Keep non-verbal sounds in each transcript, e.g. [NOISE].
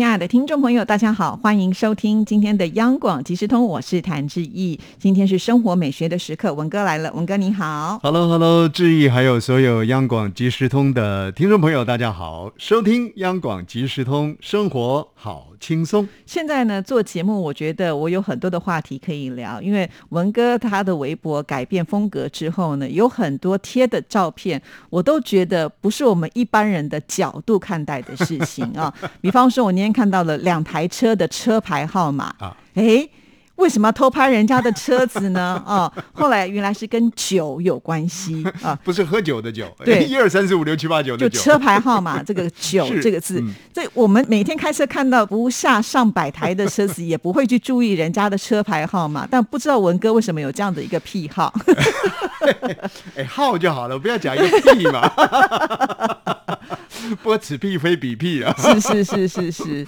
亲爱的听众朋友，大家好，欢迎收听今天的央广即时通，我是谭志毅。今天是生活美学的时刻，文哥来了，文哥你好。Hello，Hello，志毅，还有所有央广即时通的听众朋友，大家好，收听央广即时通，生活好轻松。现在呢，做节目，我觉得我有很多的话题可以聊，因为文哥他的微博改变风格之后呢，有很多贴的照片，我都觉得不是我们一般人的角度看待的事情啊。[LAUGHS] 比方说，我那天看到了两台车的车牌号码啊，哎。为什么要偷拍人家的车子呢？[LAUGHS] 哦，后来原来是跟酒有关系 [LAUGHS] 啊。不是喝酒的酒，对一二三四五六七八九就的酒，车牌号码这个“ [LAUGHS] 酒”这个字嗯，这我们每天开车看到不下上百台的车子，也不会去注意人家的车牌号码。但不知道文哥为什么有这样的一个癖好？哎，号就好了，不要讲一个屁嘛。[LAUGHS] 不过此屁非彼屁啊。是是是是是，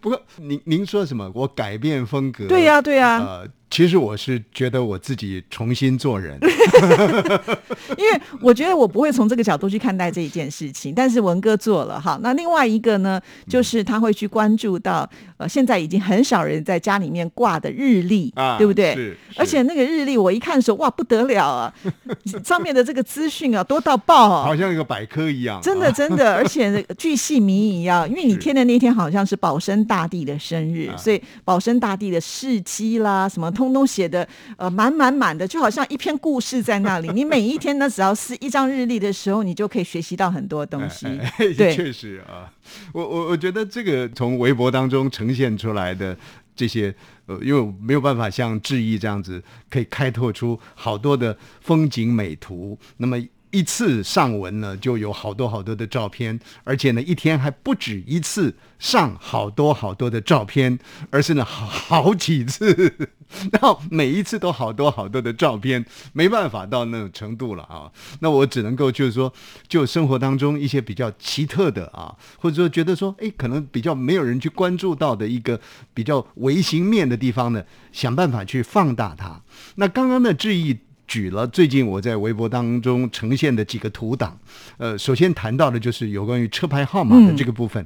不过您您说什么？我改变风格？对呀、对呀、呃，其实我是觉得我自己重新做人。[LAUGHS] 因为我觉得我不会从这个角度去看待这一件事情，但是文哥做了哈。那另外一个呢，就是他会去关注到，呃，现在已经很少人在家里面挂的日历，啊对不对？是是而且那个日历我一看的时候，哇，不得了啊，[LAUGHS] 上面的这个资讯啊多到爆啊！好像一个百科一样，真的啊真的，而且那个巨细靡遗啊，[LAUGHS] 因为你是贴的那天好像是保生大帝的生日，啊所以保生大帝的事迹啦，什么通通写的呃满满满的，就好像一篇故事在那里。你每一天呢，只要是一张日历的时候，你就可以学习到很多东西。哎哎对 [LAUGHS] 确实啊，我我我觉得这个从微博当中呈现出来的这些，呃，因为我没有办法像志毅这样子，可以开拓出好多的风景美图，那么。一次上文呢，就有好多好多的照片，而且呢，一天还不止一次上好多好多的照片，而是呢好 [LAUGHS] 好几次，[LAUGHS] 然后每一次都好多好多的照片，没办法到那种程度了啊。那我只能够就是说，就生活当中一些比较奇特的啊，或者说觉得说，哎，可能比较没有人去关注到的一个比较微型面的地方呢，想办法去放大它。那刚刚的质疑。举了最近我在微博当中呈现的几个图档，呃，首先谈到的就是有关于车牌号码的这个部分。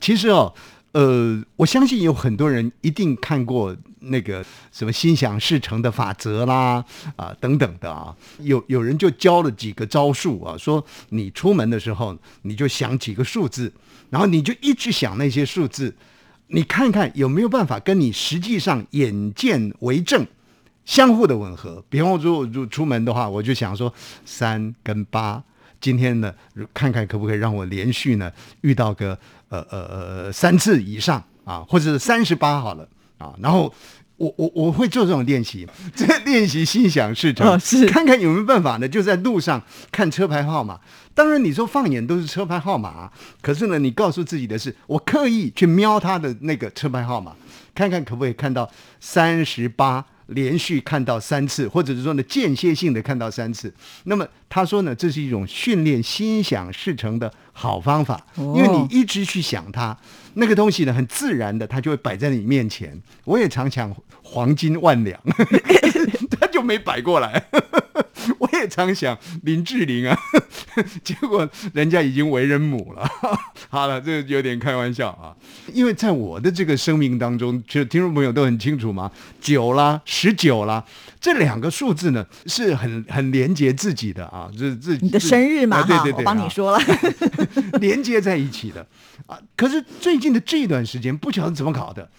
其实哦，呃，我相信有很多人一定看过那个什么心想事成的法则啦，啊等等的啊，有有人就教了几个招数啊，说你出门的时候你就想几个数字，然后你就一直想那些数字，你看看有没有办法跟你实际上眼见为证。相互的吻合，比方说，如出门的话，我就想说三跟八，今天呢，看看可不可以让我连续呢遇到个呃呃呃三次以上啊，或者是三十八好了啊，然后我我我会做这种练习，[LAUGHS] 这练习心想事成，哦是看看有没有办法呢，就在路上看车牌号码。当然，你说放眼都是车牌号码、啊，可是呢，你告诉自己的是，我刻意去瞄他的那个车牌号码，看看可不可以看到三十八。连续看到三次，或者是说呢间歇性的看到三次，那么他说呢，这是一种训练心想事成的好方法，哦因为你一直去想它，那个东西呢，很自然的，它就会摆在你面前。我也常想黄金万两，[LAUGHS] [LAUGHS] 他就没摆过来。常想林志玲啊，[LAUGHS] 结果人家已经为人母了。[LAUGHS] 好了，这有点开玩笑啊，因为在我的这个生命当中，就听众朋友都很清楚嘛，九啦、十九啦，这两个数字呢是很很连接自己的啊，这自己你的生日嘛，啊对对对，我帮你啊说了。[LAUGHS] 连接在一起的啊。可是最近的这一段时间，不晓得怎么搞的，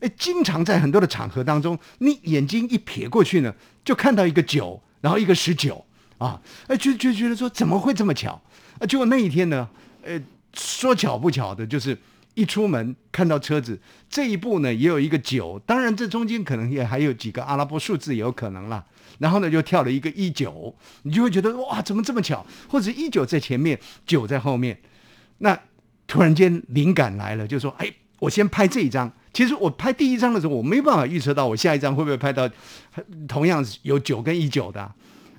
哎，经常在很多的场合当中，你眼睛一瞥过去呢，就看到一个九，然后一个十九啊，哎，就就觉得说怎么会这么巧啊？结果那一天呢，呃，说巧不巧的，就是一出门看到车子这一步呢，也有一个九，当然这中间可能也还有几个阿拉伯数字也有可能啦。然后呢，就跳了一个一九，你就会觉得哇，怎么这么巧？或者一九在前面，九在后面。那突然间灵感来了，就说：“哎，我先拍这一张。”其实我拍第一张的时候，我没办法预测到我下一张会不会拍到同样有九跟一九的、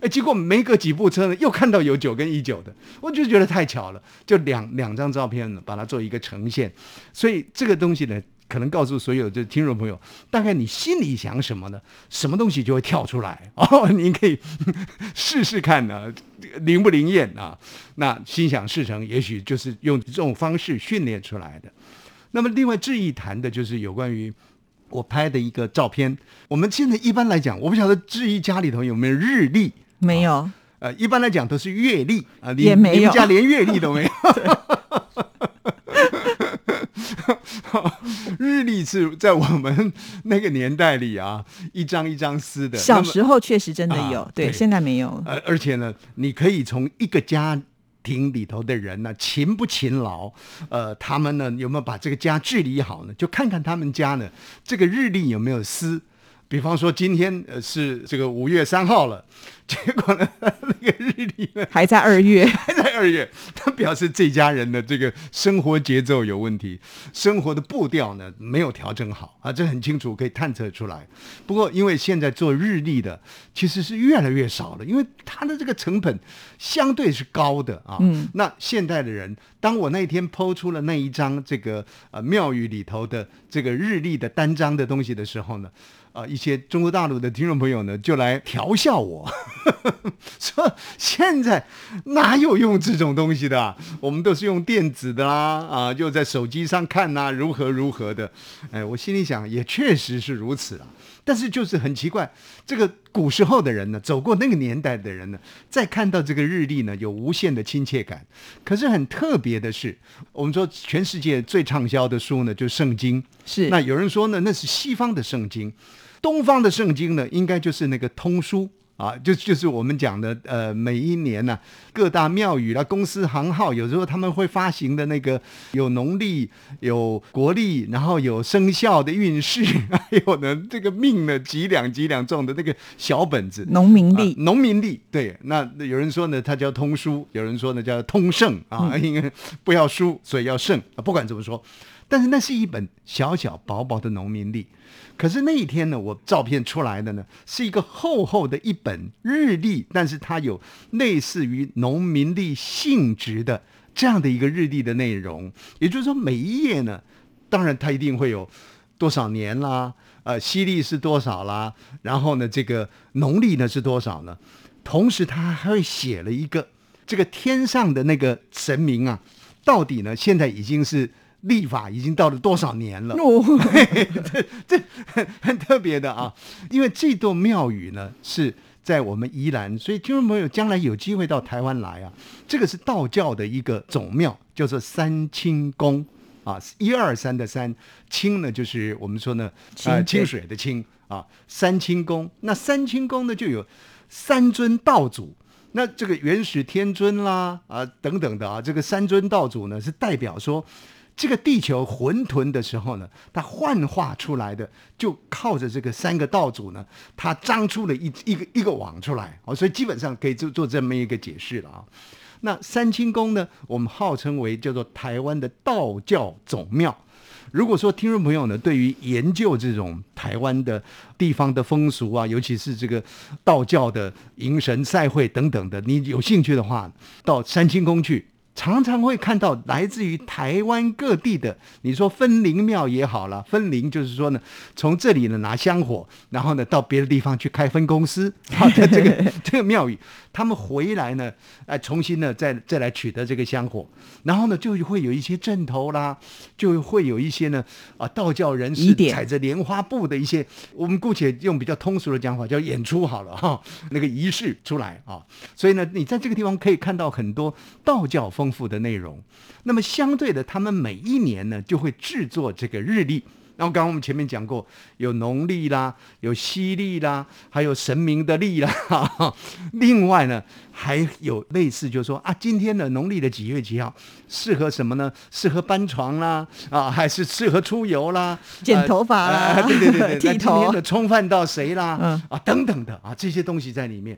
哎，结果没隔几部车呢，又看到有九跟一九的，我就觉得太巧了，就两两张照片呢，把它做一个呈现。所以这个东西呢，可能告诉所有的听众朋友，大概你心里想什么呢？什么东西就会跳出来 [LAUGHS] 哦，你可以 [LAUGHS] 试试看呢，灵不灵验啊？那心想事成，也许就是用这种方式训练出来的。那么，另外质疑谈的就是有关于我拍的一个照片。我们现在一般来讲，我不晓得质疑家里头有没有日历。没有，呃，一般来讲都是月历啊，也没有，你们家连月历都没有。[LAUGHS] [LAUGHS] 日历是在我们那个年代里啊，一张一张撕的。小时候确实真的有，对，现在没有。呃，而且呢，你可以从一个家庭里头的人呢，勤不勤劳，呃，他们呢有没有把这个家治理好呢？就看看他们家呢，这个日历有没有撕。比方说，今天呃是这个五月三号了，[LAUGHS] 结果呢，那个日历呢 [LAUGHS] 还在二月，还在二月，[LAUGHS] 他表示这家人的这个生活节奏有问题，生活的步调呢没有调整好啊，这很清楚可以探测出来。不过，因为现在做日历的其实是越来越少了，因为它的这个成本相对是高的啊。嗯。那现代的人，当我那天抛出了那一张这个呃庙宇里头的这个日历的单张的东西的时候呢？啊，一些中国大陆的听众朋友呢，就来调笑我，[LAUGHS] 说现在哪有用这种东西的？我们都是用电子的啦，啊，就在手机上看呐，如何如何的。哎，我心里想，也确实是如此啊。但是就是很奇怪，这个古时候的人呢，走过那个年代的人呢，再看到这个日历呢，有无限的亲切感。可是很特别的是，我们说全世界最畅销的书呢，就是圣经。是。那有人说呢，那是西方的圣经。东方的圣经呢，应该就是那个通书啊，就就是我们讲的，呃，每一年呢，各大庙宇啦、公司行号，有时候他们会发行的那个有农历、有国历，然后有生肖的运势，[LAUGHS] 还有呢这个命呢几两几两重的那个小本子，农民历，农民历，对，那有人说呢，它叫通书，有人说呢叫通胜啊，因为不要书，所以要胜啊，不管怎么说，但是那是一本小小薄薄的农民历。可是那一天呢，我照片出来的呢是一个厚厚的一本日历，但是它有类似于农民历性质的这样的一个日历的内容。也就是说，每一页呢，当然它一定会有多少年啦，呃，西历是多少啦，然后呢，这个农历呢是多少呢？同时，他还会写了一个这个天上的那个神明啊，到底呢现在已经是。立法已经到了多少年了？[LAUGHS] 这这很 [LAUGHS] 很特别的啊！因为这座庙宇呢是在我们宜兰，所以听众朋友将来有机会到台湾来啊，这个是道教的一个总庙，叫做三清宫啊，一二三的三清呢，就是我们说呢，呃，清水的清啊，三清宫。那三清宫呢就有三尊道祖，那这个元始天尊啦啊等等的啊，这个三尊道祖呢是代表说。这个地球混沌的时候呢，它幻化出来的就靠着这个三个道主呢，它张出了一一个一个网出来哦，所以基本上可以做做这么一个解释了啊。那三清宫呢，我们号称为叫做台湾的道教总庙。如果说听众朋友呢，对于研究这种台湾的地方的风俗啊，尤其是这个道教的迎神赛会等等的，你有兴趣的话，到三清宫去。常常会看到来自于台湾各地的，你说分灵庙也好了，分灵就是说呢，从这里呢拿香火，然后呢到别的地方去开分公司，好 [LAUGHS] 的这个这个庙宇。他们回来呢，哎，重新呢，再再来取得这个香火，然后呢，就会有一些阵头啦，就会有一些呢，啊，道教人士踩着莲花步的一些，我们姑且用比较通俗的讲法叫演出好了哈，那个仪式出来啊，所以呢，你在这个地方可以看到很多道教丰富的内容。那么相对的，他们每一年呢，就会制作这个日历。然后刚刚我们前面讲过，有农历啦，有西历啦，还有神明的历啦。[LAUGHS] 另外呢，还有类似，就是说啊，今天的农历的几月几号适合什么呢？适合搬床啦，啊，还是适合出游啦？剪头发啦，对对对对。[LAUGHS] 今天的冲犯到谁啦？啊，等等的啊，这些东西在里面。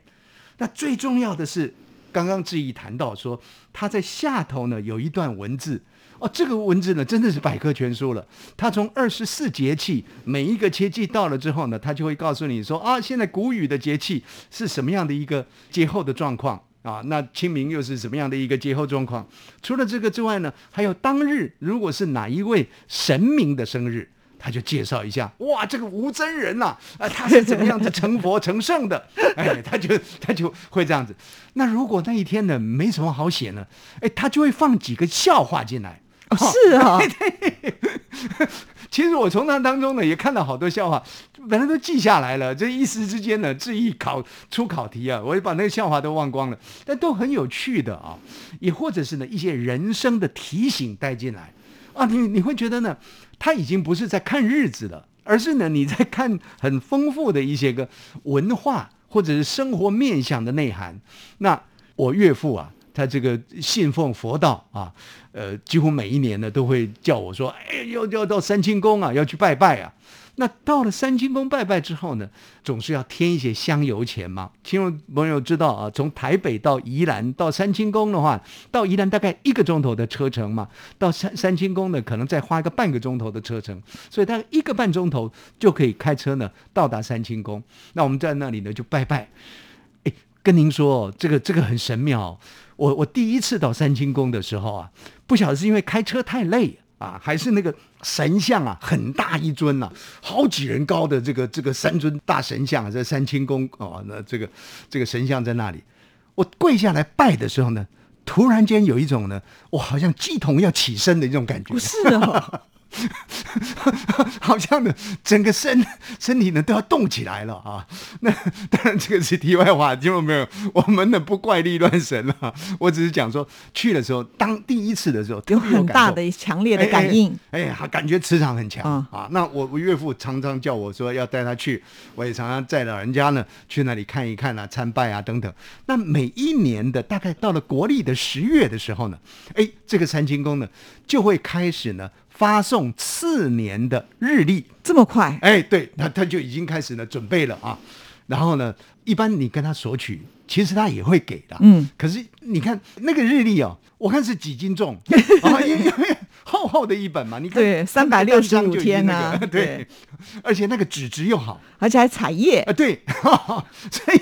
那最重要的是。刚刚志毅谈到说，他在下头呢有一段文字。哦，这个文字呢，真的是百科全书了。他从二十四节气，每一个节气到了之后呢，他就会告诉你说啊，现在谷雨的节气是什么样的一个节后的状况啊？那清明又是什么样的一个节后状况？除了这个之外呢，还有当日如果是哪一位神明的生日，他就介绍一下。哇，这个吴真人呐，[LAUGHS] 啊，他是怎么样子成佛成圣的？[LAUGHS] 哎，他就他就会这样子。那如果那一天呢，没什么好写呢，哎，他就会放几个笑话进来。是啊，[LAUGHS] 其实我从那当中呢也看到好多笑话，本来都记下来了。这一时之间呢，质疑考出考题啊，我也把那个笑话都忘光了，但都很有趣的啊。也或者是呢一些人生的提醒带进来啊，你你会觉得呢，他已经不是在看日子了，而是呢你在看很丰富的一些个文化或者是生活面向的内涵。那我岳父啊。他这个信奉佛道啊，呃，几乎每一年呢都会叫我说：“哎，要要到三清宫啊，要去拜拜啊。”那到了三清宫拜拜之后呢，总是要添一些香油钱嘛。听众朋友知道啊，从台北到宜兰到三清宫的话，到宜兰大概一个钟头的车程嘛，到三三清宫呢，可能再花一个半个钟头的车程，所以大概一个半钟头就可以开车呢到达三清宫。那我们在那里呢就拜拜。哎，跟您说，这个这个很神妙。我我第一次到三清宫的时候啊，不晓得是因为开车太累啊，还是那个神像啊很大一尊呐，好几人高的这个这个三尊大神像在三清宫哦，那这个这个神像在那里，我跪下来拜的时候呢，突然间有一种呢，我好像鸡同要起身的一种感觉。不是哦。[LAUGHS] 好像呢，整个身身体呢都要动起来了啊！[LAUGHS] 那当然这个是题外话，听到没有？我们呢不怪力乱神了，我只是讲说去的时候，当第一次的时候有很大的强烈的感应，哎，感觉磁场很强啊！那我我岳父常常叫我说要带他去，我也常常载老人家呢去那里看一看啊，参拜啊等等。那每一年的大概到了国历的十月的时候呢，哎，这个三清宫呢就会开始呢。发送次年的日历，这么快？哎，对，他他就已经开始呢准备了啊。然后呢，一般你跟他索取，其实他也会给的。嗯，可是你看那个日历哦，我看是几斤重啊，[LAUGHS] 因为厚厚的一本嘛。你看，对，三百六十五天呢，对，而且那个纸质又好，而且还彩页啊，对，[LAUGHS] 所以。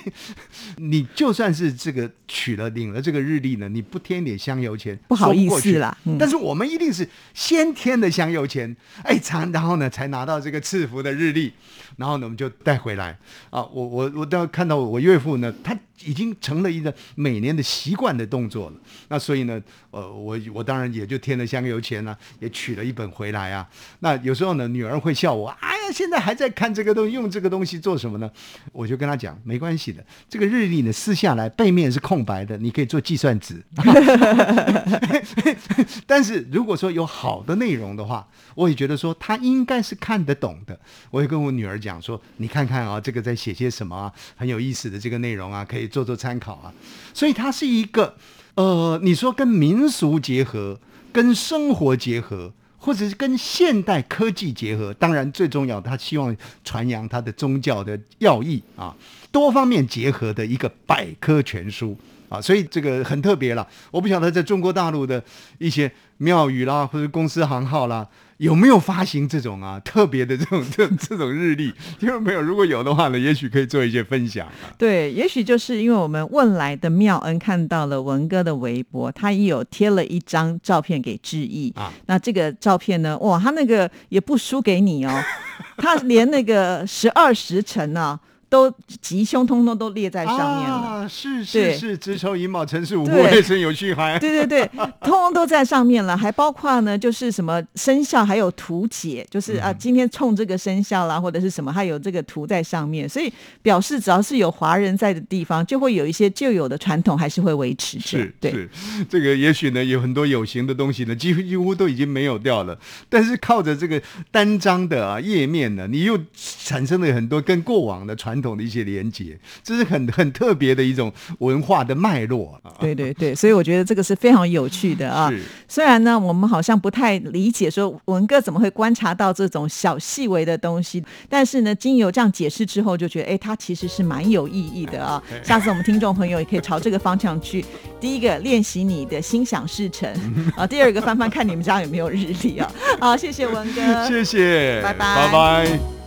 你就算是这个取了领了这个日历呢，你不添点香油钱不好意思啦。但是我们一定是先添的香油钱，哎，才然后呢才拿到这个赐福的日历，然后呢我们就带回来啊。我我我都要看到我岳父呢，他。已经成了一个每年的习惯的动作了。那所以呢，呃，我我当然也就添了香油钱呢，也取了一本回来啊。那有时候呢，女儿会笑我，哎，现在还在看这个东西，用这个东西做什么呢？我就跟她讲，没关系的，这个日历呢撕下来，背面是空白的，你可以做计算纸。[LAUGHS] 但是如果说有好的内容的话，我也觉得说他应该是看得懂的。我会跟我女儿讲说，你看看啊，这个在写些什么啊，很有意思的这个内容啊，可以。做做参考啊，所以它是一个，呃，你说跟民俗结合、跟生活结合，或者是跟现代科技结合，当然最重要，他希望传扬他的宗教的要义啊，多方面结合的一个百科全书。啊，所以这个很特别了。我不晓得在中国大陆的一些庙宇啦，或者公司行号啦。有没有发行这种啊特别的这种这这种日历？听众朋友，如果有的话呢，也许可以做一些分享。对，也许就是因为我们问来的妙恩看到了文哥的微博，他也有贴了一张照片给致意啊。那这个照片呢，哇，他那个也不输给你哦，[LAUGHS] 他连那个十二时辰呢。都吉凶通通都列在上面了，是是是，子丑寅卯辰巳午未申酉戌亥，对对对，通通都在上面了，还包括呢，就是什么生肖，还有图解，就是啊，今天冲这个生肖啦，或者是什么，还有这个图在上面，所以表示只要是有华人在的地方，就会有一些旧有的传统还是会维持着。是，对，这个也许呢，有很多有形的东西呢，几乎几乎都已经没有掉了，但是靠着这个单张的啊页面呢，你又产生了很多跟过往的传。统的一些连结，这是很很特别的一种文化的脉络。对对对，所以我觉得这个是非常有趣的啊。虽然呢，我们好像不太理解说文哥怎么会观察到这种小细微的东西，但是呢，经由这样解释之后，就觉得哎，它其实是蛮有意义的啊。下次我们听众朋友也可以朝这个方向去，第一个练习你的心想事成啊，第二个翻翻看你们家有没有日历啊。好，谢谢文哥，谢谢，拜拜，拜拜。